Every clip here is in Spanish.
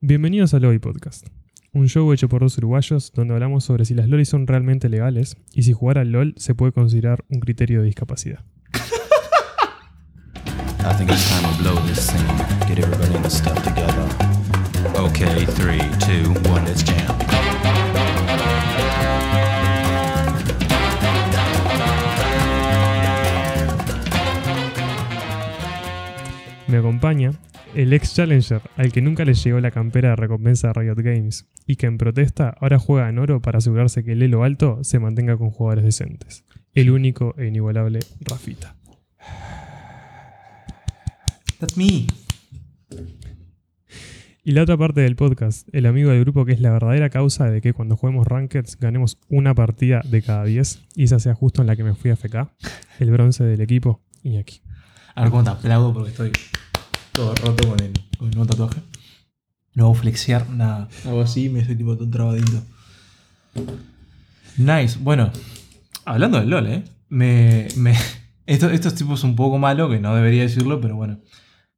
Bienvenidos al Lobby Podcast, un show hecho por dos uruguayos donde hablamos sobre si las LOL son realmente legales y si jugar al LOL se puede considerar un criterio de discapacidad. I think it's time to blow this scene. Get everybody in the stuff together. Okay, three, two, one, let's jam. Me acompaña el ex Challenger al que nunca le llegó la campera de recompensa de Riot Games y que en protesta ahora juega en oro para asegurarse que el elo alto se mantenga con jugadores decentes. El único e inigualable Rafita. That's me. Y la otra parte del podcast, el amigo del grupo que es la verdadera causa de que cuando juguemos Rankeds ganemos una partida de cada 10 y esa sea justo en la que me fui a FK, el bronce del equipo, Iñaki. A ver cómo te aplaudo porque estoy todo roto con el, con el nuevo tatuaje. No hago flexear nada. Hago así me estoy tipo todo trabadito. Nice. Bueno, hablando del LOL, ¿eh? Me, me, esto, esto es tipo un poco malo, que no debería decirlo, pero bueno.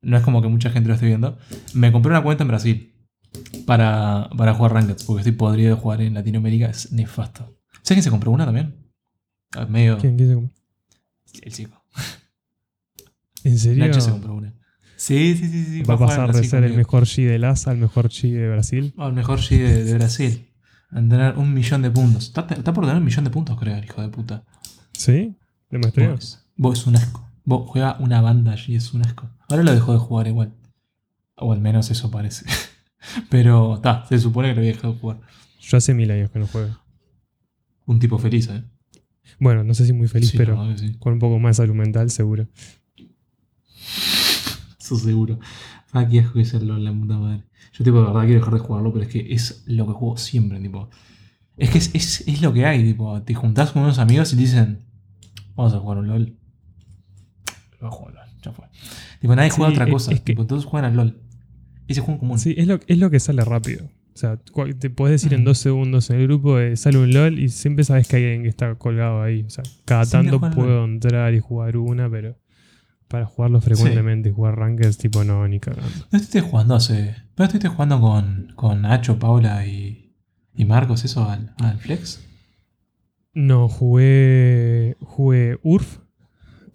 No es como que mucha gente lo esté viendo. Me compré una cuenta en Brasil para, para jugar Rankeds, porque estoy podrido de jugar en Latinoamérica. Es nefasto. ¿Sabes quién se compró una también? Ah, Medio. ¿Quién quién se compró? El chico. ¿En serio? Nacho se compró una. Sí, sí, sí. sí Va a pasar de ser el mejor G de LAS al mejor G de Brasil. Al mejor G de, de Brasil. A tener un millón de puntos. Está, está por tener un millón de puntos, creo, el hijo de puta. ¿Sí? ¿De maestría? Vos, vos es un asco. Vos juega una banda allí, es un asco. Ahora lo dejó de jugar igual. O al menos eso parece. Pero está, se supone que lo había dejado de jugar. Yo hace mil años que no juego. Un tipo feliz, ¿eh? Bueno, no sé si muy feliz, Sí, pero sí. con un poco más de salud mental, seguro. Eso seguro. Ah, qué asco que es el LOL, la puta madre. Yo, tipo, de verdad quiero dejar de jugarlo, pero es que es lo que juego siempre, tipo. Es que es, es, es lo que hay, tipo. Te juntás con unos amigos y dicen, vamos a jugar un LOL. Lo a jugar LOL, ya fue. Tipo, nadie juega Sí, otra es- cosa. es que- tipo, todos juegan al LOL. Ese juego en común. Sí, es lo, es lo que sale rápido. O sea, te puedes decir en Ujú. dos segundos en el grupo, eh, sale un LOL y siempre sabes que hay alguien que está colgado ahí. O sea, cada tanto puedo entrar y jugar una, pero para jugarlo frecuentemente y jugar rankings, tipo, no, ni cagando. No estuviste jugando hace. ¿No estuviste jugando con, con Nacho, Paula y, y Marcos eso al, al Flex? No, jugué, jugué URF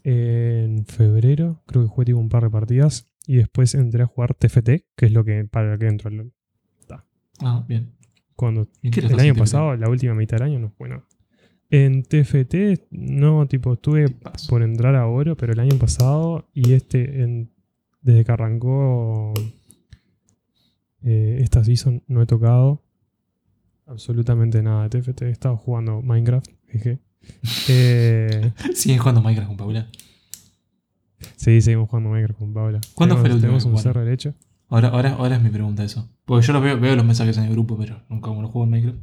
en febrero. Creo que jugué tipo un par de partidas. Y después entré a jugar TFT, que es lo que para lo que entro. al LOL. Ah, bien. Cuando ¿Y qué le el año pasado, la última mitad del año, no fue nada. En TFT, no, tipo, estuve por entrar a oro, pero el año pasado y este, en- desde que arrancó eh, esta season, no he tocado absolutamente nada de TFT. He estado jugando Minecraft, jeje. Eh, ¿Sigues jugando Minecraft con Paula? sí, seguimos jugando Minecraft con Paula. ¿Cuándo Tenemos- fue la última Tenemos un jugaron? server hecho. Ahora, ahora, ahora es mi pregunta eso. Porque yo lo veo, veo los mensajes en el grupo, pero nunca como lo juego en Minecraft.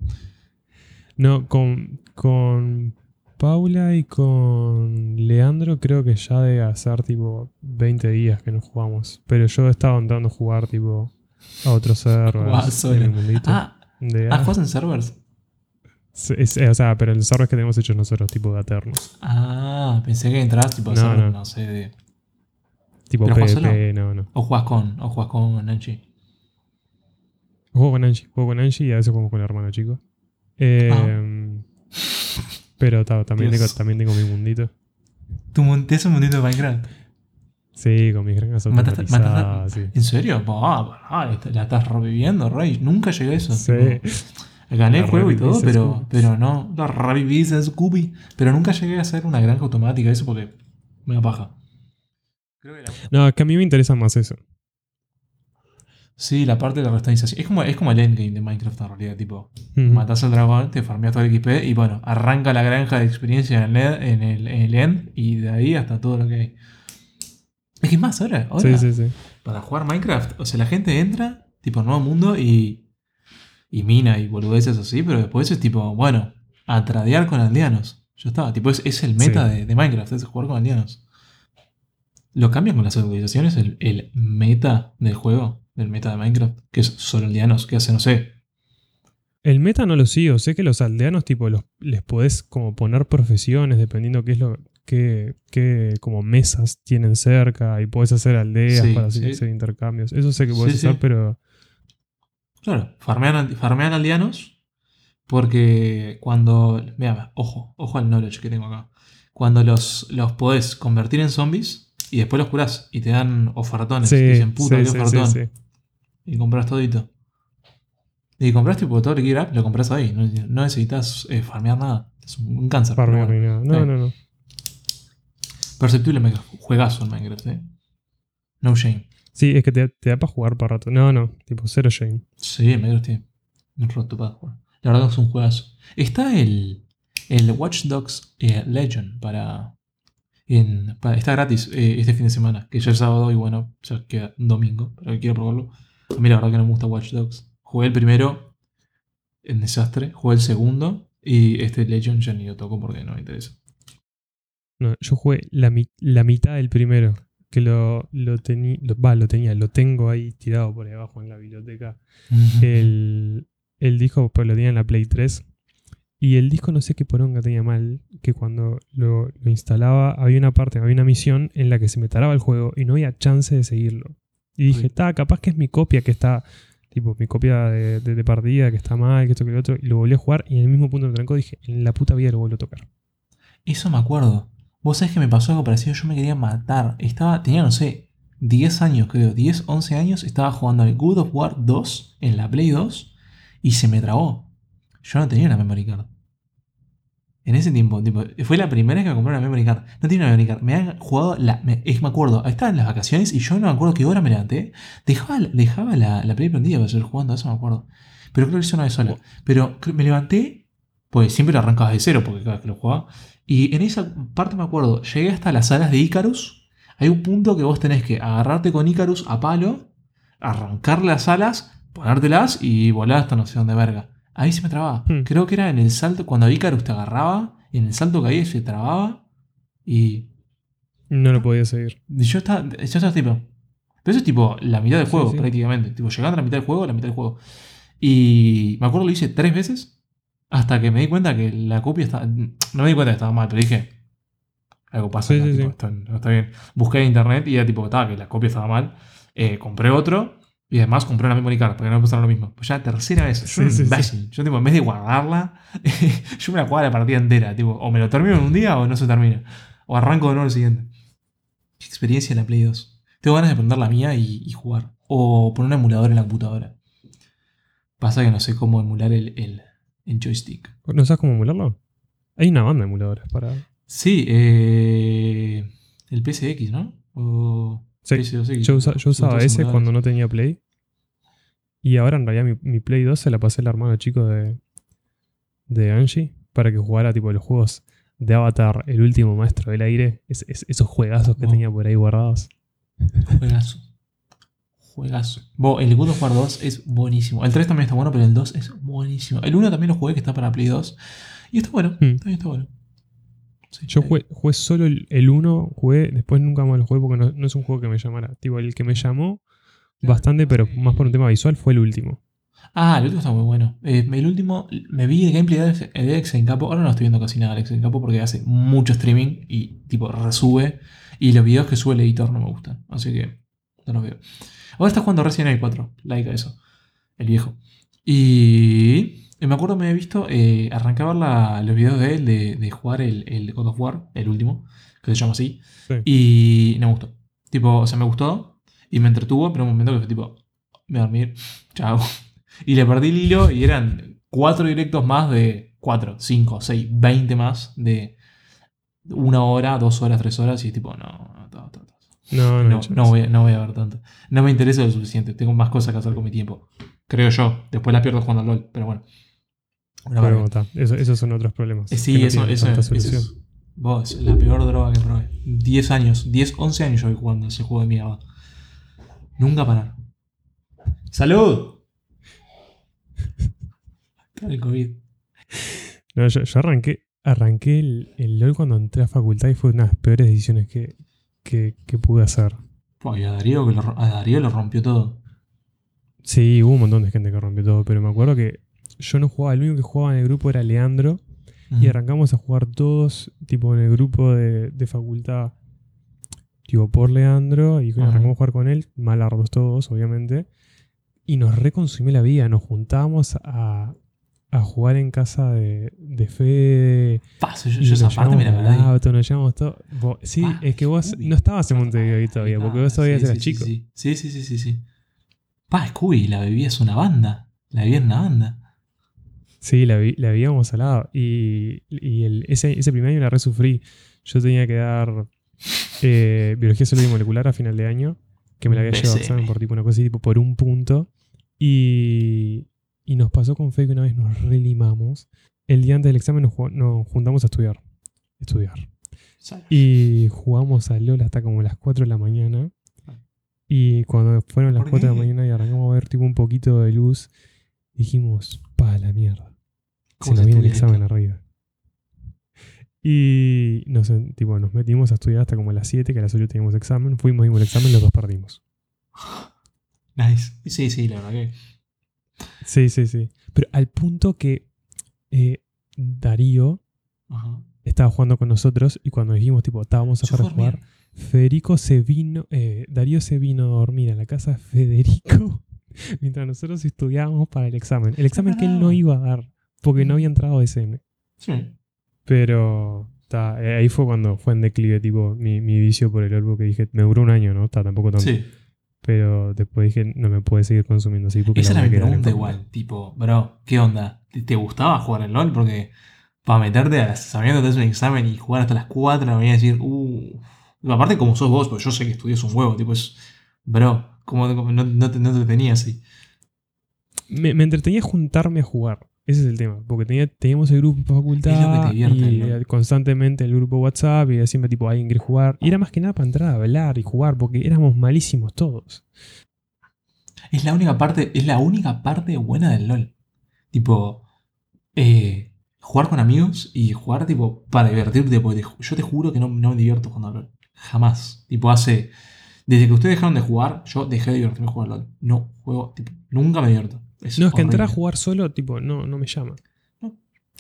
No, con, con Paula y con Leandro creo que ya debe hacer tipo 20 días que no jugamos. Pero yo estaba entrando a jugar tipo a otros servers en el mundito. Ah, de- ah, ¿juegas en servers? Es- eh, o sea, pero el server que tenemos hechos nosotros, tipo de Aternos. Ah, pensé que entrabas tipo No, servers, no. no. sé, de. Tipo ¿Pero juegas PvP, no, no. O juegas con, o juegas con Nanchi. Juego con Angie, juego con Angie y a veces jugamos con el hermano chico. Eh, Pero ta, también, tengo, también tengo mi mundito. ¿Tú montes un mundito de Minecraft? Sí, con mis granjas automatizadas, sí. ¿En serio? Bah, bah, la estás reviviendo, Rey. Nunca llegué a eso. Sí. gané el juego y todo, pero, pero no. La revivís a Scooby. Pero nunca llegué a hacer una granja automática, eso porque me da paja. Creo que la- No, es que a mí me interesa más eso. Sí, la parte de la restanización. Es como, es como el endgame de Minecraft en realidad, tipo. Ujú. Matás al dragón, te farmeas todo el XP y bueno, arranca la granja de experiencia en el, ed- en el, en el end y de ahí hasta todo lo que hay. Es que es más, ahora, ahora Sí, sí, sí. para jugar Minecraft, o sea, la gente entra, tipo, nuevo mundo y, y mina y boludeces así, pero después es tipo, bueno, a tradear con aldeanos. Ya está, tipo, es, es el meta de, de Minecraft, es jugar con aldeanos. Lo cambian con las actualizaciones, el, el meta del juego, del meta de Minecraft, que es solo aldeanos, que hace, no sé, El meta no lo sigo. Sé que los aldeanos, tipo, los, les podés como poner profesiones dependiendo qué es lo qué, qué como mesas tienen cerca y podés hacer aldeas Sí, para sí. hacer intercambios. Eso sé que podés sí. hacer, pero Claro, farmean, farmean aldeanos porque cuando... Mira, ojo, ojo al knowledge que tengo acá. Cuando los, los podés convertir en zombies y después los curás y te dan ofertones. Sí, y dicen, puta, sí, qué sí, ofertón. Y compras todito. Y compras tipo todo el gear up, lo compras ahí. No, no necesitas eh, farmear nada. Es un, cáncer. Farmear ni nada. No, no, no. Perceptible Minecraft. Juegazo en Minecraft, eh. No shame. Sí, es que te, te da para jugar para rato. No, no, tipo cero shame. Sí, Minecraft tiene un roto para jugar. La verdad es un juegazo. Está el, el Watch Dogs eh, Legend para, en- Está gratis eh, este fin de semana, que ya es sábado y bueno, ya queda un domingo, pero que quiero probarlo. A mí la verdad que no me gusta Watch Dogs. Jugué el primero en desastre, jugué el segundo y este Legend ya ni lo toco porque no me interesa. No, yo jugué la, mi- la mitad del primero. Que lo, lo, tení- lo, va, lo tenía, lo tengo ahí tirado por ahí abajo en la biblioteca. El, el disco pues lo tenía en la Play 3. Y el disco no sé qué poronga tenía mal, que cuando lo, lo instalaba había una parte, había una misión en la que se me taraba el juego y no había chance de seguirlo. Y dije, está, capaz que es mi copia que está, tipo, mi copia de, de- de partida que está mal, que esto, que lo otro. Y lo volví a jugar y en el mismo punto me trancó, dije, en la puta vida lo vuelvo a tocar. Eso me acuerdo. Vos sabés que me pasó algo parecido, yo me quería matar. Estaba, tenía, no sé, 10 años creo, 10, 11 años, estaba jugando al God of War 2 en la Play 2 y se me trabó. Yo no tenía una memory card. En ese tiempo, tipo, fue la primera vez que me compré una memory card. No tenía una memory card. Me han jugado la. Me, es me acuerdo, estaba en las vacaciones y yo no me acuerdo qué hora me levanté. Dejaba, dejaba la, la Play prendida para seguir jugando, eso me acuerdo. Pero creo que hice una vez sola. Pero me levanté, pues siempre lo arrancabas de cero, porque cada vez que lo jugaba. Y en esa parte me acuerdo, llegué hasta las alas de Icarus. Hay un punto que vos tenés que agarrarte con Icarus a palo, arrancar las alas, ponértelas y volar hasta no sé dónde verga. Ahí se me trababa. Hmm. Creo que era en el salto, cuando Icarus te agarraba, y en el salto caía se trababa. Y No lo podía seguir. y yo estaba, yo estaba tipo. Pero eso es tipo la mitad del Sí, juego, sí. prácticamente. Tipo, llegando a la mitad del juego, la mitad del juego. Y me acuerdo lo hice tres veces. Hasta que me di cuenta que la copia estaba. No me di cuenta que estaba mal, pero dije. Algo pasa, Sí, sí, tipo, sí. Esto no está bien. Busqué en internet y ya tipo, estaba que la copia estaba mal. Eh, compré otro. Y además compré una memory card para que no me pasara lo mismo. Pues ya tercera vez. Yo, Sí, sí. Yo, tipo, en vez de guardarla, yo me la jugaba la partida entera. Tipo, o me lo termino en un día o no se termina. O arranco de nuevo el siguiente. Qué experiencia en la Play 2. Tengo ganas de prender la mía y, y jugar. O poner un emulador en la computadora. Pasa que no sé cómo emular el, el, el joystick. ¿No sabes cómo emularlo? Hay una banda de emuladores para. Sí, eh, el PSX, ¿no? O Sí, PS2X. Yo, usa- yo Son usaba ese cuando no tenía Play. Y ahora en realidad mi, mi Play 2 se la pasé al hermano chico de, de Angie para que jugara tipo los juegos de Avatar, el último maestro del aire. Es- es- esos juegazos que Oh. tenía por ahí guardados. Juegazo. Juegazo. Bo, el God of War 2 es buenísimo. El 3 también está bueno, pero el 2 es buenísimo. El 1 también lo jugué, que está para Play 2. Y está bueno. Hmm. También está bueno. Sí, Yo jugué, jugué solo el, el 1, jugué, después nunca más lo jugué porque no, no es un juego que me llamara. Tipo, el que me llamó bastante, pero más por un tema visual, fue el último. Ah, el último está muy bueno. Eh, el último, me vi el gameplay de Alex, de Alex en Capo. Ahora no estoy viendo casi nada de Alex en Capo porque hace mucho streaming y tipo resube. Y los videos que sube el editor no me gustan. Así que no los veo. Ahora está jugando Resident Evil 4. Like a eso. El viejo. Y y me acuerdo me he visto, eh, arranqué a ver la- los videos de él de, de jugar el, el God of War, el último, que se llama así. Sí. Y no me gustó. Tipo, o sea, me gustó y me entretuvo, pero en un momento que fue tipo, me voy a dormir, chao. Y le perdí el hilo y eran cuatro directos más de cuatro, cinco, seis, veinte más de una hora, dos horas, tres horas y es tipo, no, no, no, no, No, no, no, voy, a- no voy a ver tanto. No me interesa lo suficiente, tengo más cosas que hacer con mi tiempo. Creo yo, después la pierdo jugando al LOL, pero bueno. Una está, eso- esos son otros problemas. Eh, Sí, no eso, eso, es, eso solución. es. Vos, la peor droga que probé. 10 años, 10, 11 años yo voy jugando ese juego de mierda. Nunca parar. ¡Salud! El COVID. No, yo, yo arranqué, arranqué el, el LOL cuando entré a facultad y fue una de las peores decisiones que, que, que pude hacer. Fua, y a Darío, que lo, a Darío lo rompió todo. Sí, hubo un montón de gente que rompió todo, pero me acuerdo que yo no jugaba, el único que jugaba en el grupo era Leandro y arrancamos a jugar todos, tipo en el grupo de, de facultad, tipo por Leandro, y arrancamos a jugar con él, malardos todos, obviamente. y nos reconsumió la vida. Nos juntábamos a, a jugar en casa de, de Fede. Paso, yo, yo esa parte me la auto, nos llevamos todo. Vos- sí, Ah, es que vos Scooby. no estabas en Montevideo ahí todavía, porque vos todavía sí, eras sí, chico. Sí, sí, sí, sí, sí, sí. Pa, Scooby, la bebida es una banda. La bebida es una banda. Sí, la, vi- la vivíamos al lado. Y, y el- ese, ese primer año la resufrí. Yo tenía que dar eh, biología celular y molecular a final de año, que me la había llevado examen por tipo una cosa así, tipo por un punto. Y, y nos pasó con Fe que una vez nos relimamos. El día antes del examen nos, nos juntamos a estudiar. Estudiar. Y jugamos a LOL hasta como las 4 de la mañana. Y cuando fueron las ¿Por 4 de la mañana y arrancamos a ver tipo un poquito de luz, dijimos, pa la mierda. Se ¿Cómo nos viene el examen esto? arriba. Y nos, tipo, nos metimos a estudiar hasta como las 7, que a las 8 teníamos examen. Fuimos, dimos el examen, los dos perdimos. Nice. Sí, sí, la verdad que. Sí, sí, sí. Pero al punto que eh, Darío Ajá. estaba jugando con nosotros y cuando dijimos, tipo, estábamos a fui a jugar, Federico se vino, eh, Darío se vino a dormir a la casa de Federico mientras nosotros estudiábamos para el examen. El examen que él no iba a dar porque no había entrado a SM. Sí. Pero ta, eh, ahí fue cuando fue en declive, tipo, mi, mi vicio por el orbo que dije, me duró un año, ¿no? Ta, tampoco tanto. Sí. Pero después dije, no me puede seguir consumiendo así porque Esa la era mi pregunta igual. Tipo, bro, ¿qué onda? ¿Te, te gustaba jugar en LOL? Porque para meterte a sabiendo que haces un examen y jugar hasta las 4 me voy a decir, uh. Aparte, como sos vos, porque yo sé que estudias un huevo, tipo, es. Bro, como, como no, no te, no te tenía así. Me, me entretenía juntarme a jugar. Ese es el tema. Porque tenía, teníamos el grupo para facultad. Y ¿no? constantemente el grupo WhatsApp. Y siempre tipo, alguien quiere jugar. Y era más que nada para entrar a hablar y jugar. Porque éramos malísimos todos. Es la única parte, es la única parte buena del LOL. Tipo, eh, jugar con amigos y jugar tipo para divertirte. Porque te yo te juro que no, no me divierto jugando LOL. Jamás. Tipo, hace. Desde que ustedes dejaron de jugar, yo dejé de divertirme jugando LOL. No juego, tipo, nunca me divierto. Es No, es que entrar a jugar solo, tipo, no, no me llama.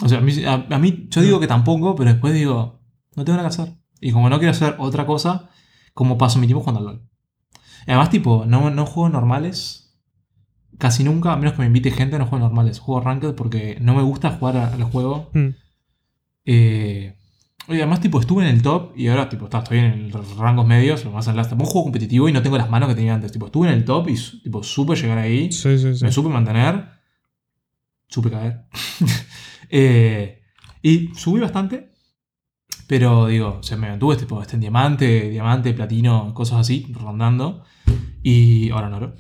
O sea, a mí, a- a mí- yo digo que tampoco, pero después digo, no tengo nada que hacer. Y como no quiero hacer otra cosa, como paso mi tiempo jugando al LOL. Además, tipo, no, no juego normales. Casi nunca, a menos que me invite gente, no juego normales. Juego ranked porque no me gusta jugar a- al juego. Mm. Eh, y además, tipo, estuve en el top y ahora, tipo, está, estoy en los rangos medios. Lo más adelante. Tampoco juego competitivo y no tengo las manos que tenía antes. Tipo, estuve en el top y, tipo, supe llegar ahí. Sí, sí, sí. Me supe mantener. Supe caer. Eh, y subí bastante. Pero digo, o sea, me mantuve tipo, este en diamante, diamante, platino, cosas así, rondando. Y ahora en oro.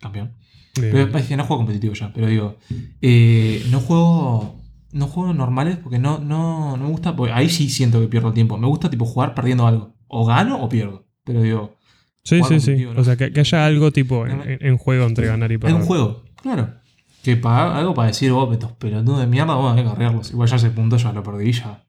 Campeón. Bien. Pero es que no juego competitivo ya. Pero digo, eh, no juego. No juego normales porque no, no, no me gusta. porque ahí sí siento que pierdo el tiempo. Me gusta tipo jugar perdiendo algo. O gano o pierdo. Pero digo, Sí, sí, sí. O sea, que, que haya algo tipo en, en- en juego entre ganar y perder. un juego, claro. Que para, algo para decir, oh, estos pelotudos de mierda, vamos a cargarlos. Igual ya ese punto ya lo perdí ya.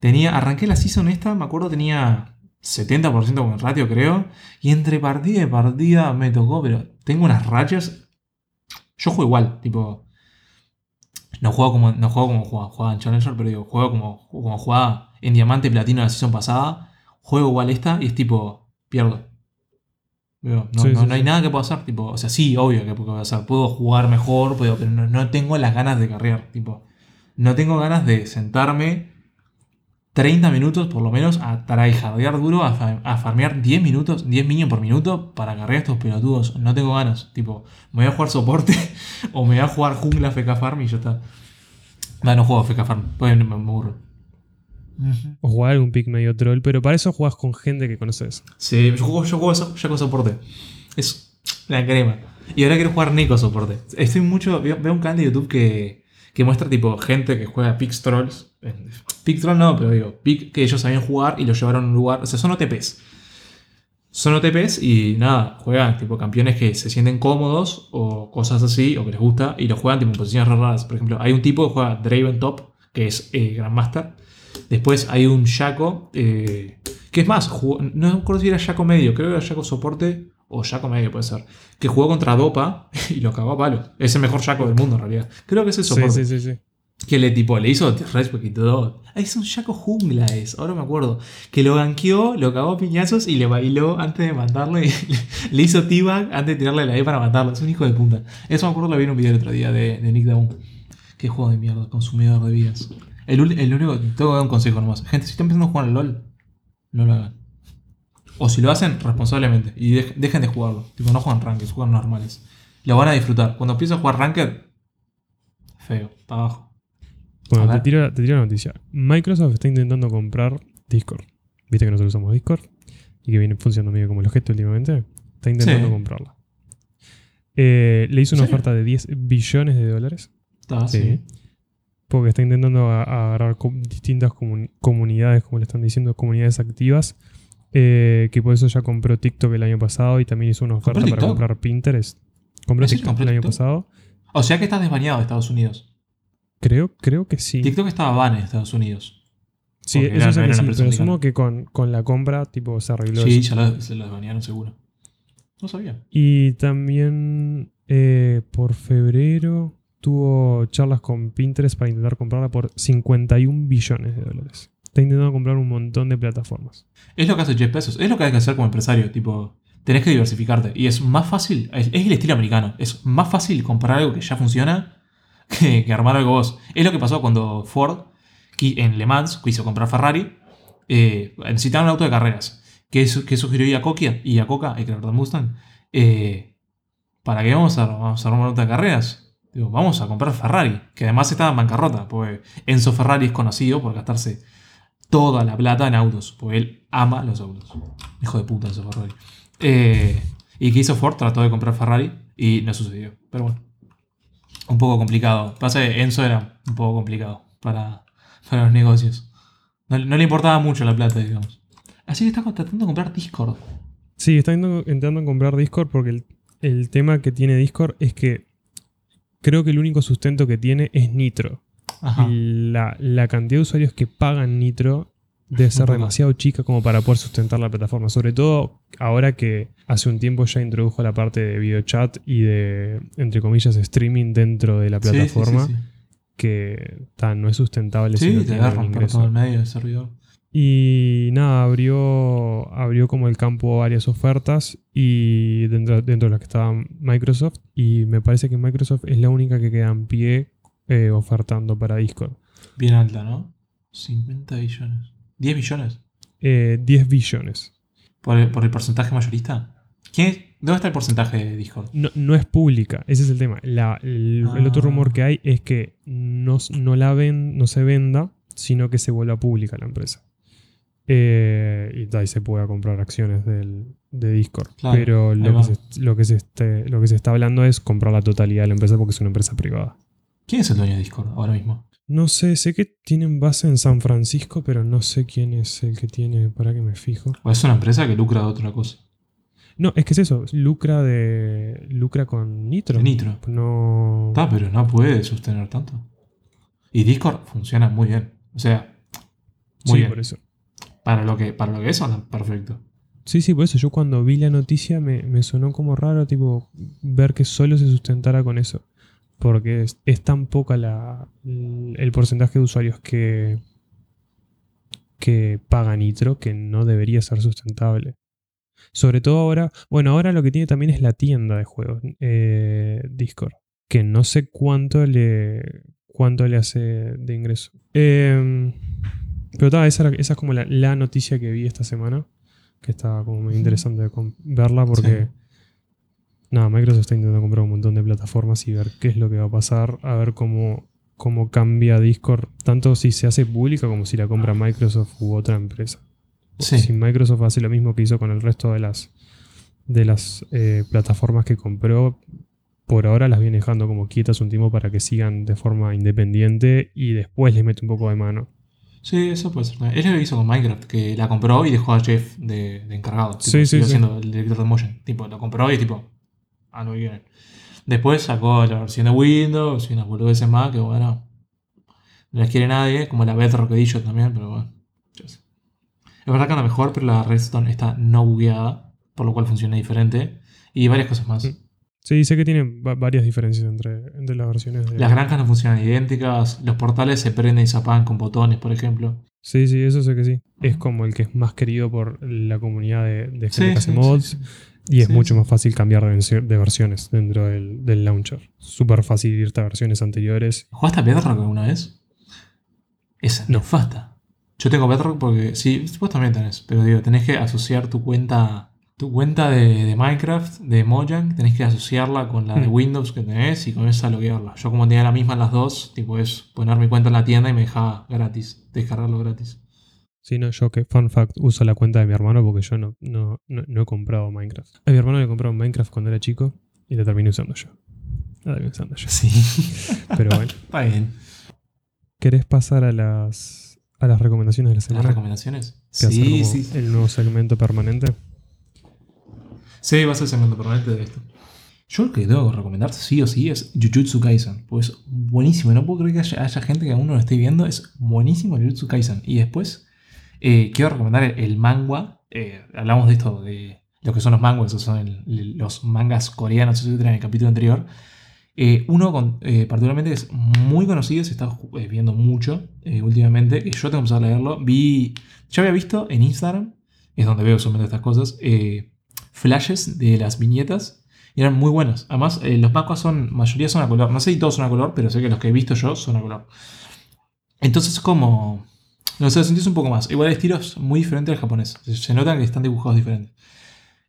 Tenía, arranqué la season esta, me acuerdo tenía 70% con ratio, creo. Y entre partida y partida me tocó, pero tengo unas rachas. Yo juego igual, tipo. No juego como, no juego como jugaba, jugaba en Challenger, pero digo, juego como, como jugaba en Diamante y Platino la season pasada. Juego igual esta y es tipo, pierdo. Digo, no, Sí, no- sí, no hay sí. nada que pueda hacer. Tipo, o sea, sí, obvio que puedo hacer. Puedo jugar mejor, puedo- pero no, no tengo las ganas de carrear. Tipo, no tengo ganas de sentarme 30 minutos por lo menos a tryhardear duro, a, fa- a farmear 10 minutos, 10 minions por minuto para carrear estos pelotudos. No tengo ganas. Tipo, me voy a jugar soporte o me voy a jugar jungla FK Farm y ya está. No, no juego FK Farm, pues me, me aburro. O jugar algún pick medio troll, pero para eso juegas con gente que conoces. Sí, yo juego, yo juego eso ya con soporte. Es la crema. Y ahora quiero jugar Nico soporte. Estoy mucho. Veo, veo un canal de YouTube que, que muestra tipo gente que juega Pix Trolls. Pick Troll no, pero digo, Pick que ellos sabían jugar y lo llevaron a un lugar. O sea, son OTPs. Son OTPs y nada, juegan tipo campeones que se sienten cómodos o cosas así, o que les gusta, y lo juegan tipo en posiciones raras. Por ejemplo, hay un tipo que juega Draven Top, que es eh, Grandmaster. Después hay un Shaco, eh, que es más, jugó- no me acuerdo si era Shaco medio, creo que era Shaco soporte o Shaco medio puede ser, que jugó contra Dopa y lo cagó a palo. Es el mejor Shaco del mundo en realidad. Creo que es el Sí, soporte. sí, sí, sí. Que le tipo, le hizo respect y todo. Es un Shaco jungla es, ahora me acuerdo. Que lo ganqueó, lo cagó a piñazos y le bailó antes de matarlo. Le hizo T-Bag antes de tirarle la E para matarlo. Es un hijo de puta. Eso me acuerdo, lo vi en un video el otro día de, de Nick Dawn. Qué juego de mierda, consumidor de vidas. El, el único, tengo que dar un consejo nomás. Gente, si están empezando a jugar al LOL, no lo hagan. O si lo hacen, responsablemente. Y dej- dejen de jugarlo. Tipo, no juegan ranked, juegan normales. Lo van a disfrutar. Cuando empiezas a jugar ranked, feo, para abajo. Bueno, te tiro, te tiro la noticia. Microsoft está intentando comprar Discord. Viste que nosotros usamos Discord y que viene funcionando medio como el objeto últimamente. Está intentando Sí. comprarla. Eh, le hizo ¿En una serio? oferta de 10 billones de dólares. Está Sí. Porque está intentando agarrar distintas comun- comunidades, como le están diciendo, comunidades activas. eh, que por eso ya compró TikTok el año pasado y también hizo una oferta para comprar Pinterest. Compró ¿En serio TikTok el año TikTok? pasado. O sea que estás desbañado de Estados Unidos. Creo, creo que sí. TikTok estaba ban en Estados Unidos. Sí, Porque eso era- sé que sí, pero asumo que con, con la compra tipo se arregló Sí, eso. ya se lo desbanearon seguro. No sabía. Y también eh, por febrero tuvo charlas con Pinterest para intentar comprarla por 51 billones de dólares. Está intentando comprar un montón de plataformas. Es lo que hace Jeff Bezos. Es lo que hay que hacer como empresario. Tipo, tenés que diversificarte. Y es más fácil. Es, es el estilo americano. Es más fácil comprar algo que ya funciona que, que armar algo vos. Es lo que pasó cuando Ford en Le Mans quiso comprar Ferrari. eh, un auto de carreras. ¿Qué, qué sugirió Iacocca? Y Iacocca, el creador de Mustang. eh, ¿Para qué vamos a, vamos armar un auto de carreras? Digo, vamos a comprar Ferrari. Que además estaba en bancarrota. Porque Enzo Ferrari es conocido por gastarse toda la plata en autos, porque él ama los autos. Hijo de puta ese Ferrari. Eh, ¿Y qué hizo Ford? Trató de comprar Ferrari y no sucedió. Pero bueno, un poco complicado. Pasa que Enzo era un poco complicado para, para los negocios. No, no le importaba mucho la plata, digamos. Así que está tratando de comprar Discord. Sí, está intentando, comprar Discord porque el, el tema que tiene Discord es que creo que el único sustento que tiene es Nitro. Ajá. La, la cantidad de usuarios que pagan Nitro debe ser demasiado chica como para poder sustentar la plataforma. Sobre todo ahora que hace un tiempo ya introdujo la parte de videochat y de, entre comillas, streaming dentro de la Sí, sí, sí, plataforma, sí. que no es sustentable si Sí, no te agarran por todo el medio del servidor. Y nada, abrió, abrió como el campo varias ofertas y dentro, dentro de las que estaba Microsoft. Y me parece que Microsoft es la única que queda en pie eh, ofertando para Discord. Bien alta, ¿no? 50 billones. 10 billones. Eh, 10 billones. ¿Por el, por el porcentaje mayorista? ¿Quién es- ¿Dónde está el porcentaje de Discord? No, no es pública, ese es el tema. La- el, el otro Ah. rumor que hay es que no, no la ven, no se venda, sino que se vuelva pública la empresa. Eh, y, y se pueda comprar acciones del, de Discord. Claro, Pero ahí lo que, se, lo, que se esté- lo que se está hablando es comprar la totalidad de la empresa porque es una empresa privada. ¿Quién es el dueño de Discord ahora mismo? No sé, sé que tienen base en San Francisco, pero no sé quién es el que tiene. Para que me fijo. ¿O es una empresa que lucra de otra cosa? No, es que es eso, lucra de. lucra con Nitro. De Nitro. No. Está, pero no puede sostener tanto. Y Discord funciona muy bien. O sea, muy sí, bien. por eso. Para lo que, para lo que es, perfecto. Sí, sí, por eso yo cuando vi la noticia me, me sonó como raro, tipo, ver que solo se sustentara con eso. Porque es, es tan poca la, el porcentaje de usuarios que, que paga Nitro que no debería ser sustentable. Sobre todo ahora, bueno, ahora lo que tiene también es la tienda de juegos, eh, Discord, que no sé cuánto le, cuánto le hace de ingreso. Eh, pero ta, esa, esa es como la, la noticia que vi esta semana, que estaba como muy interesante verla porque... Sí. Nada, Microsoft está intentando comprar un montón de plataformas y ver qué es lo que va a pasar, a ver cómo, cómo cambia Discord, tanto si se hace pública como si la compra Microsoft u otra empresa. Sí. Si Microsoft hace lo mismo que hizo con el resto de las, de las eh, plataformas que compró, por ahora las viene dejando como quietas un tiempo para que sigan de forma independiente y después les mete un poco de mano. Sí, eso puede ser. Es lo que hizo con Minecraft, que la compró y dejó a Jeff de, de encargado. Tipo, Sí, sí, sí. siendo el director de Motion. Tipo, lo compró y tipo, ah, no viene. Después sacó la versión de Windows y unas boludeces más que bueno, no las quiere nadie, como la Bedrock Edition también, pero bueno. Es verdad que anda mejor, pero la Redstone está no bugueada, por lo cual funciona diferente. Y varias cosas más. Mm. Sí, sé que tiene va- varias diferencias entre, entre las versiones de. Las granjas no funcionan idénticas, los portales se prenden y se apagan con botones, por ejemplo. Sí, sí, eso sé que sí. Es como el que es más querido por la comunidad de, de gente Sí, que hace sí, mods. sí, sí. Y es Sí, mucho sí. más fácil cambiar de, de versiones dentro del, del launcher. Súper fácil irte a versiones anteriores. ¿Jugaste a Bedrock alguna vez? Esa No. Mm. Windows que tenés y con esa loguearla. Yo como tenía la misma en las dos, tipo es poner mi cuenta en la tienda y me dejaba gratis, descargarlo gratis. Sí, no, yo que, fun fact, uso la cuenta de mi hermano porque yo no, no, no, no he comprado Minecraft. A mi hermano le compró Minecraft cuando era chico y la terminé usando yo. La terminé usando yo. Sí, Pero bueno. está bien. ¿Querés pasar a las, a las recomendaciones de la ¿Las semana? recomendaciones? Que hacer Sí, sí. El nuevo segmento permanente. Sí, va a ser el segmento permanente de esto. Yo lo que que recomendar sí o sí es Jujutsu Kaisen. Pues buenísimo. No puedo creer que haya, haya gente que aún no lo esté viendo. Es buenísimo Jujutsu Kaisen. Y después eh, quiero recomendar el, manga. Eh, hablamos de esto, de lo que son los manguas. Esos son el- los mangas coreanos, etcétera, en el capítulo anterior. Eh, uno con- eh, particularmente es muy conocido, se está eh, viendo mucho eh, últimamente, que yo tengo que empezar a leerlo. Vi, ya había visto en Instagram, es donde veo usualmente estas cosas, flashes de las viñetas y eran muy buenos. Además, los mangas son, mayoría son a color. No sé si todos son a color, pero sé que los que he visto yo son a color. Entonces es como... No sé, lo sentís un poco más. Igual el estilo es muy diferente al japonés. Se, se nota que están dibujados diferentes.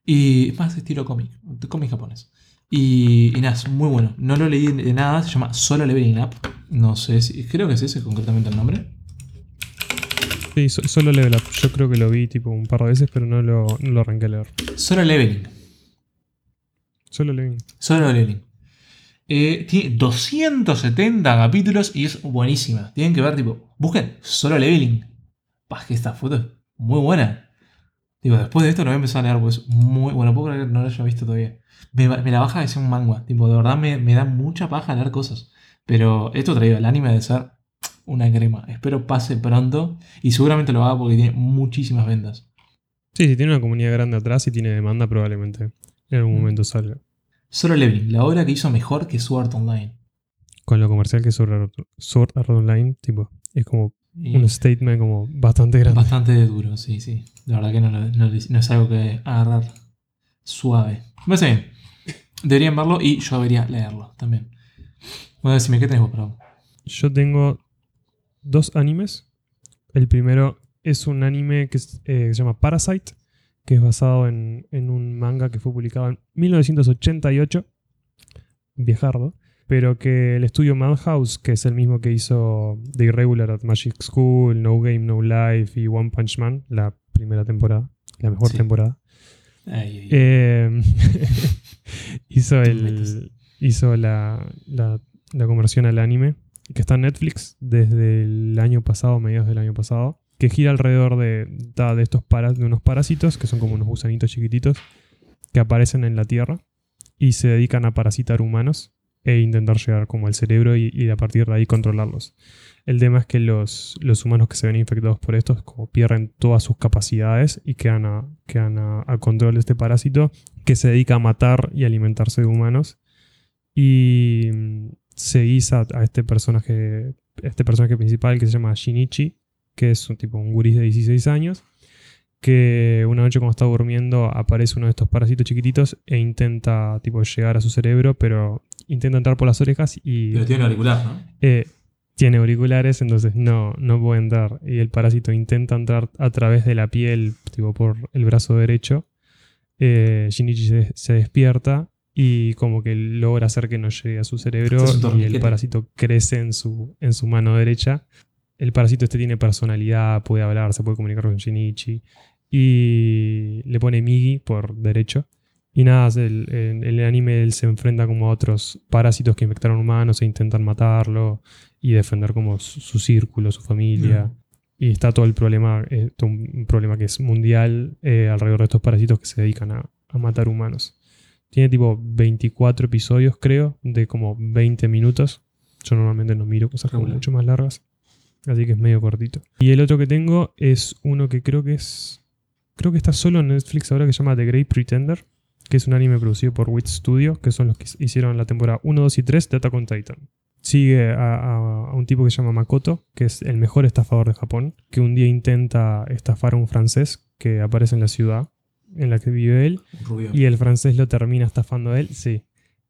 Y es más estilo cómic, cómic japonés. Y, y nada, es muy bueno. No lo leí de nada, se llama Solo Leveling Up. No sé si. Creo que es ese concretamente el nombre. Sí, so- solo Level Up. Yo creo que lo vi tipo un par de veces, pero no lo, no lo arranqué a leer. Solo Leveling. Solo leí. Solo Leveling. Eh, tiene 270 capítulos y es buenísima. Tienen que ver, tipo, busquen Solo Leveling. Paz, que esta foto es muy buena. Digo, después de esto lo voy a empezar a leer, pues muy bueno. Puedo creer que no lo haya visto todavía. Me, me la baja de ser un manga. Tipo, de verdad me, me da mucha paja leer cosas. Pero esto traído, el anime de ser una crema. Espero pase pronto y seguramente lo haga porque tiene muchísimas ventas. Sí, si tiene una comunidad grande atrás y tiene demanda, probablemente en algún momento salga. Solo Leveling, la obra que hizo mejor que Sword Online. Con lo comercial que es Sword Art, Online, tipo, es como Y- un statement como bastante grande. Bastante duro, sí, sí. La verdad que no, es algo que agarrar suave. Me parece bien. Deberían verlo y yo debería leerlo también. Bueno, decime, ¿qué tenés vos para vos? Yo tengo dos animes. El primero es un anime que, es- eh, que se llama Parasite, que es basado en, en un manga que fue publicado en 1988, viejardo, pero que el estudio Madhouse, que es el mismo que hizo The Irregular at Magic School, No Game, No Life y One Punch Man, la primera temporada, la mejor Sí. temporada, Ay, ay, ay. eh, hizo el, hizo la, la, la conversión al anime, que está en Netflix desde el año pasado, mediados del año pasado, que gira alrededor de, de estos de unos parásitos, que son como unos gusanitos chiquititos, que aparecen en la Tierra y se dedican a parasitar humanos e intentar llegar como al cerebro y, a partir de ahí controlarlos. El tema es que los, los humanos que se ven infectados por estos pierden todas sus capacidades y quedan, a, quedan a, a control de este parásito que se dedica a matar y alimentarse de humanos. Y mm, seguís a, a este personaje, este personaje principal que se llama Shinichi, que es un tipo un guris de 16 años, que una noche cuando está durmiendo aparece uno de estos parásitos chiquititos e intenta tipo llegar a su cerebro, pero intenta entrar por las orejas y Pero tiene auricular, ¿no? eh, tiene auriculares, entonces no, no puede entrar. Y el parásito intenta entrar a través de la piel, tipo por el brazo derecho. Eh, Shinichi se, se despierta y como que logra hacer que no llegue a su cerebro y el parásito crece en su, en su mano derecha. El parásito este tiene personalidad, puede hablar, se puede comunicar con Shinichi. Y le pone Migi por derecho. Y nada, el, en el anime él se enfrenta como a otros parásitos que infectaron humanos e intentan matarlo y defender como su, su círculo, su familia. Y está todo el problema, eh, todo un problema que es mundial eh, alrededor de estos parásitos que se dedican a, a matar humanos. Tiene tipo 24 episodios, creo, de como 20 minutos. Yo normalmente no miro cosas como mucho más largas. Así que es medio cortito. Y el otro que tengo es uno que creo que es. Creo que está solo en Netflix ahora que se llama The Great Pretender. que es un anime producido por Wit Studio, que son los que hicieron la temporada 1, 2 y 3 de Attack on Titan. Sigue a, a- a un tipo que se llama Makoto, que es el mejor estafador de Japón, que un día intenta estafar a un francés que aparece en la ciudad en la que vive él, Rubio. y el francés lo termina estafando a él, sí,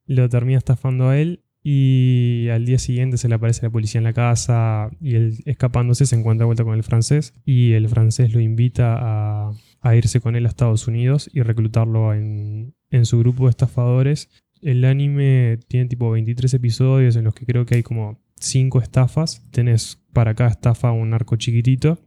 lo termina estafando a él y al día siguiente se le aparece la policía en la casa y él escapándose se encuentra de vuelta con el francés y el francés lo invita a, a irse con él a Estados Unidos y reclutarlo en, en su grupo de estafadores. El anime tiene tipo 23 episodios en los que creo que hay como 5 estafas. Tenés para cada estafa un arco chiquitito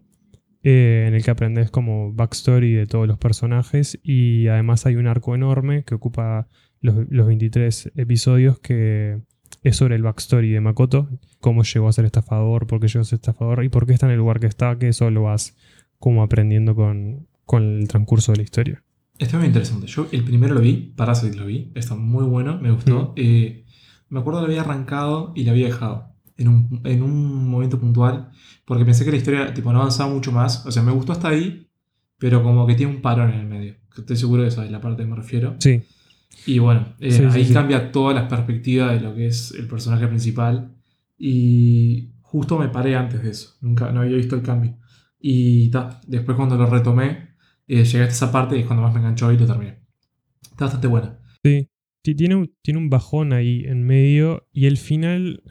eh, en el que aprendes como backstory de todos los personajes y además hay un arco enorme que ocupa los, los 23 episodios que es sobre el backstory de Makoto, cómo llegó a ser estafador, por qué llegó a ser estafador y por qué está en el lugar que está, que eso lo vas como aprendiendo con, con el transcurso de la historia. Está muy interesante. Yo el primero lo vi, Parasite lo vi, está muy bueno, me gustó. Eh, me acuerdo que lo había arrancado y lo había dejado en un, en un momento puntual, porque pensé que la historia tipo, no avanzaba mucho más. O sea, me gustó hasta ahí, pero como que tiene un parón en el medio. Estoy seguro de esa es la parte que me refiero. Sí, Y bueno, eh, Sí, sí, ahí sí. cambia toda la perspectiva de lo que es el personaje principal. Y justo me paré antes de eso. Nunca no había visto el cambio. Y ta, después cuando lo retomé, eh, llegué hasta esa parte y es cuando más me enganchó y lo terminé. Está bastante buena. sí. Ti- Tiene un, tiene un bajón ahí en medio y el final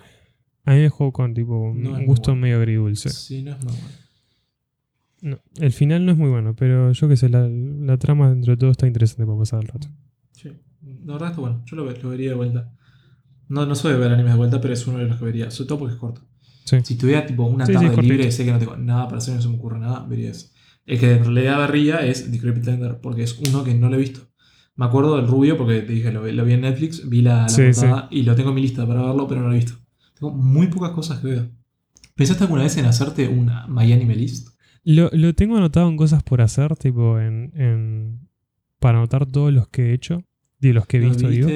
a mí me dejó con tipo un No gusto bueno. medio agridulce. Sí, no es muy bueno. No, el final no es muy bueno, pero yo qué sé, la, la trama dentro de todo está interesante para pasar el rato. La verdad está bueno. Yo lo, ve- lo vería de vuelta. No, no soy de ver animes de vuelta, pero es uno de los que vería. Sobre todo porque es corto. Sí. Si tuviera tipo una Sí, tarde libre y sé que no tengo nada para hacer, no se me ocurre nada, vería eso. El que en realidad berría es Decrepit Tender, porque es uno que no lo he visto. Me acuerdo del rubio, porque te dije, lo, vi- lo vi en Netflix, vi la, la portada y lo tengo en mi lista para verlo, pero no lo he visto. Tengo muy pocas cosas que veo. ¿Pensaste alguna vez en hacerte una My Anime List? Lo, lo tengo anotado en cosas por hacer, tipo en, en- para anotar todos los que he hecho, de los que he visto, digo,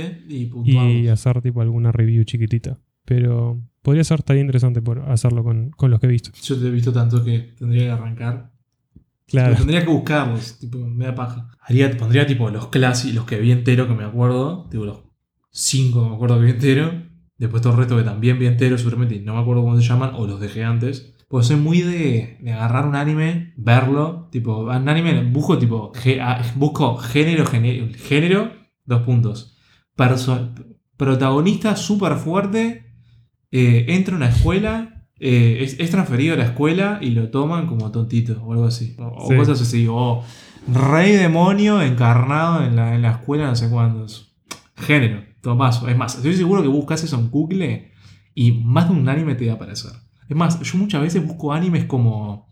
y hacer tipo alguna review chiquitita. Pero podría ser tan interesante por hacerlo con, con los que he visto. Yo te he visto tanto que tendría que arrancar. Claro. Pero tendría que buscarlos, tipo, me da paja. Haría, pondría tipo los clásicos, los que vi entero que me acuerdo, tipo los cinco que me acuerdo que vi entero. Después todo el resto que también vi entero, seguramente y no me acuerdo cómo se llaman, o los dejé antes. Pues soy muy de, de agarrar un anime, verlo, tipo, un anime, busco tipo, ge- busco género, género, género, dos puntos. Perso- protagonista súper fuerte, eh, entra a una escuela, eh, es, es transferido a la escuela y lo toman como tontito o algo así. O, Sí. cosas así. O rey demonio encarnado en la, en la escuela no sé cuántos. Género, tomazo. Es más, estoy seguro que buscas eso en Google y más de un anime te va a aparecer. Es más, yo muchas veces busco animes como...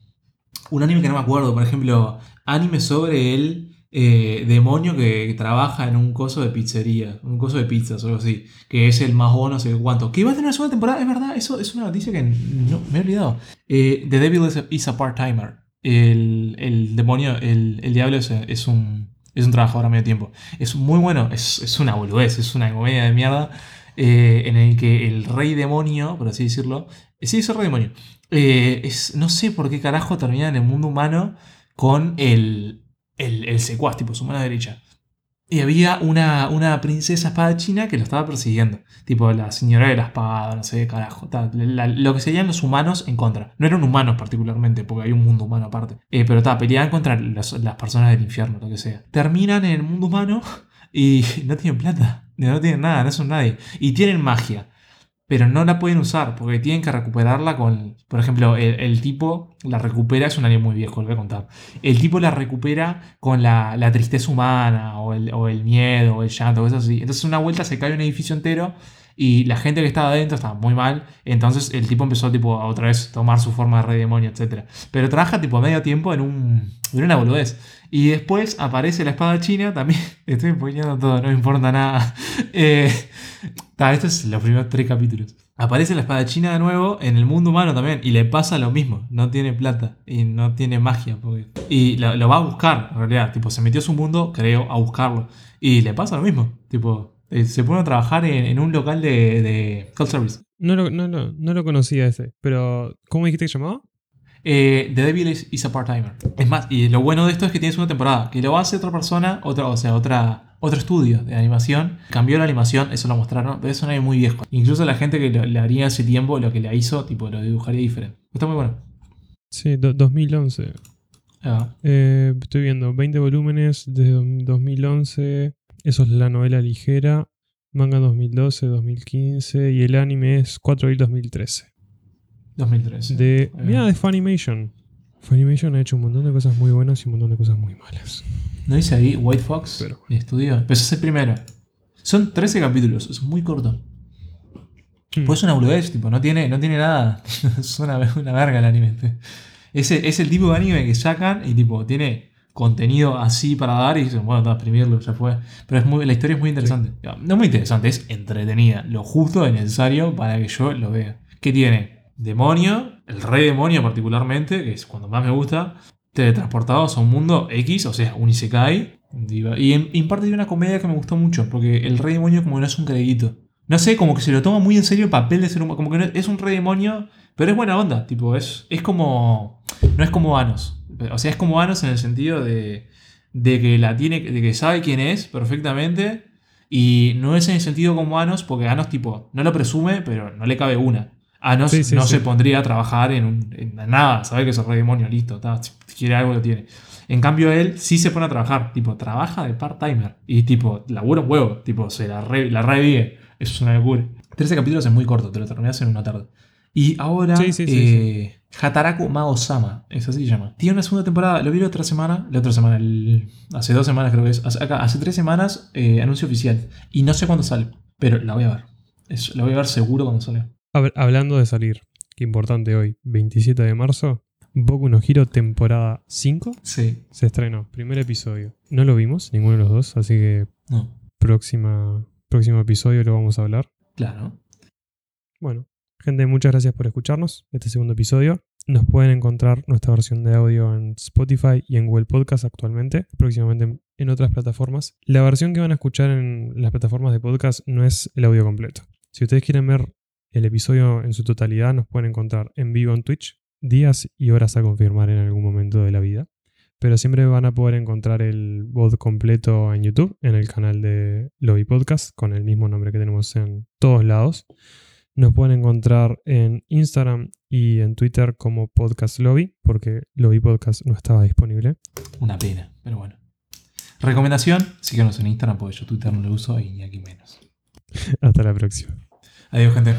Un anime que no me acuerdo, por ejemplo, anime sobre el eh, demonio que trabaja en un coso de pizzería, un coso de pizzas o algo así, que es el más bueno, no sé cuánto. Que va a tener una segunda temporada, es verdad, eso es una noticia que me he olvidado. Eh, The Devil is a, part-timer. El, demonio, el, diablo es, un, es un trabajador a medio tiempo. Es muy bueno, es, es una boludez, es una comedia de mierda. eh, en el que el rey demonio, por así decirlo, eh, sí, es el rey demonio. eh, es, no sé por qué carajo termina en el mundo humano con el, el, el secuaz, tipo su mano derecha. Y había una, una princesa espadachina que lo estaba persiguiendo. Tipo la señora de la espada, no sé carajo. tal, lo que serían los humanos en contra. No eran humanos particularmente, porque hay un mundo humano aparte. Eh, pero ta, peleaban contra los- las personas del infierno, lo que sea. Terminan en el mundo humano y no tienen plata. No tienen nada, no son nadie. Y tienen magia. Pero no la pueden usar porque tienen que recuperarla con. Por ejemplo, el, tipo la recupera, es un anime muy viejo, lo voy a contar. El tipo la recupera con la, la tristeza humana, o el, o el miedo, o el llanto, cosas así. Entonces, una vuelta se cae un edificio entero y la gente que estaba adentro estaba muy mal. Entonces, el tipo empezó tipo, a otra vez tomar su forma de rey demonio, etc. Pero trabaja tipo a medio tiempo en, un, en una boludez. Y después aparece la espada china, también estoy poniendo todo, no me importa nada. Eh, estos son los primeros tres capítulos. Aparece la espada china de nuevo en el mundo humano también y le pasa lo mismo. No tiene plata y no tiene magia. Y lo, lo va a buscar, en realidad. Tipo, se metió a su mundo, creo, a buscarlo. Y le pasa lo mismo. Tipo, eh, se pone a trabajar en, en un local de, de call service. No lo, no, lo- no lo conocía ese, pero ¿cómo dijiste que llamaba? Eh, The Devil is, is a part-timer. Es más, y lo bueno de esto es que tienes una temporada. Que lo hace otra persona, otra, o sea, otra, otro estudio de animación. Cambió la animación, eso lo mostraron, pero es un anime muy viejo. Incluso la gente que lo- le haría ese tiempo, lo que le hizo, tipo, lo dibujaría diferente. Está muy bueno. Sí, do- 2011. Ah, Eh, estoy viendo 20 volúmenes desde do- 2011. Eso es la novela ligera. Manga 2012, 2015. Y el anime es 4 abril 2013. 2013. De, mira, de Funimation. Funimation ha hecho un montón de cosas muy buenas y un montón de cosas muy malas. ¿No dice ahí White Fox? Pero estudio. Ese es el primero. Son 13 capítulos, es muy corto. Hmm. Pues es una boludez, tipo, no tiene, no tiene nada. es una, una verga el anime. Es el, es el tipo de anime que sacan y tipo, tiene contenido así para dar y dicen, bueno, está, exprimirlo, ya fue. Pero es muy, la historia es muy interesante. No muy interesante, es entretenida. Lo justo y necesario para que yo lo vea. ¿Qué tiene? Demonio, el rey demonio particularmente, que es cuando más me gusta, teletransportados a un mundo X, o sea, un Isekai. Y en, en parte de una comedia que me gustó mucho, porque el rey demonio como que no es un creguito. No sé, como que se lo toma muy en serio el papel de ser un... Como que no- es un rey demonio, pero es buena onda. Tipo, es, es como... No es como Anos. O sea, es como Anos en el sentido de, de que la tiene... De que sabe quién es perfectamente. Y no es en el sentido como Anos, porque Anos, tipo, no lo presume, pero no le cabe una. Anos Sí, sí, no sí. se pondría a trabajar en, un- en nada. Sabe que es el rey demonio, listo. está, si quiere algo lo tiene. En cambio, él sí se pone a trabajar. Tipo, trabaja de part-timer. Y tipo, labura un huevo. Tipo, se la, re, la revive. Eso es una locura. 13 capítulos es muy corto, te lo terminas en una tarde. Y ahora, Sí, sí, sí, eh, Hataraku Mao-sama, es así se llama. Tiene una segunda temporada, lo vi la otra semana, la otra semana, el- hace dos semanas creo que es. Hace, acá, hace tres semanas, eh, anuncio oficial. Y no sé cuándo sale, pero la voy a ver. Es- la voy a ver seguro cuando sale. Hab- hablando de salir, qué importante hoy, 27 de marzo, Boku no Hero temporada 5 Sí, se estrenó, primer episodio. No lo vimos, ninguno de los dos, así que no, próxima, próximo episodio lo vamos a hablar. claro. Bueno, gente, muchas gracias por escucharnos este segundo episodio. Nos pueden encontrar nuestra versión de audio en Spotify y en Google Podcast actualmente, próximamente en- otras plataformas. La versión que van a escuchar en las plataformas de podcast no es el audio completo. Si ustedes quieren ver el episodio en su totalidad, nos pueden encontrar en vivo en Twitch, días y horas a confirmar en algún momento de la vida. Pero siempre van a poder encontrar el VOD completo en YouTube, en el canal de Lobby Podcast, con el mismo nombre que tenemos en todos lados. Nos pueden encontrar en Instagram y en Twitter como Podcast Lobby, porque Lobby Podcast no estaba disponible. Una pena, pero bueno. Recomendación, síganos en Instagram, porque yo Twitter no lo uso y ni aquí menos. Hasta la próxima. Adiós, gente.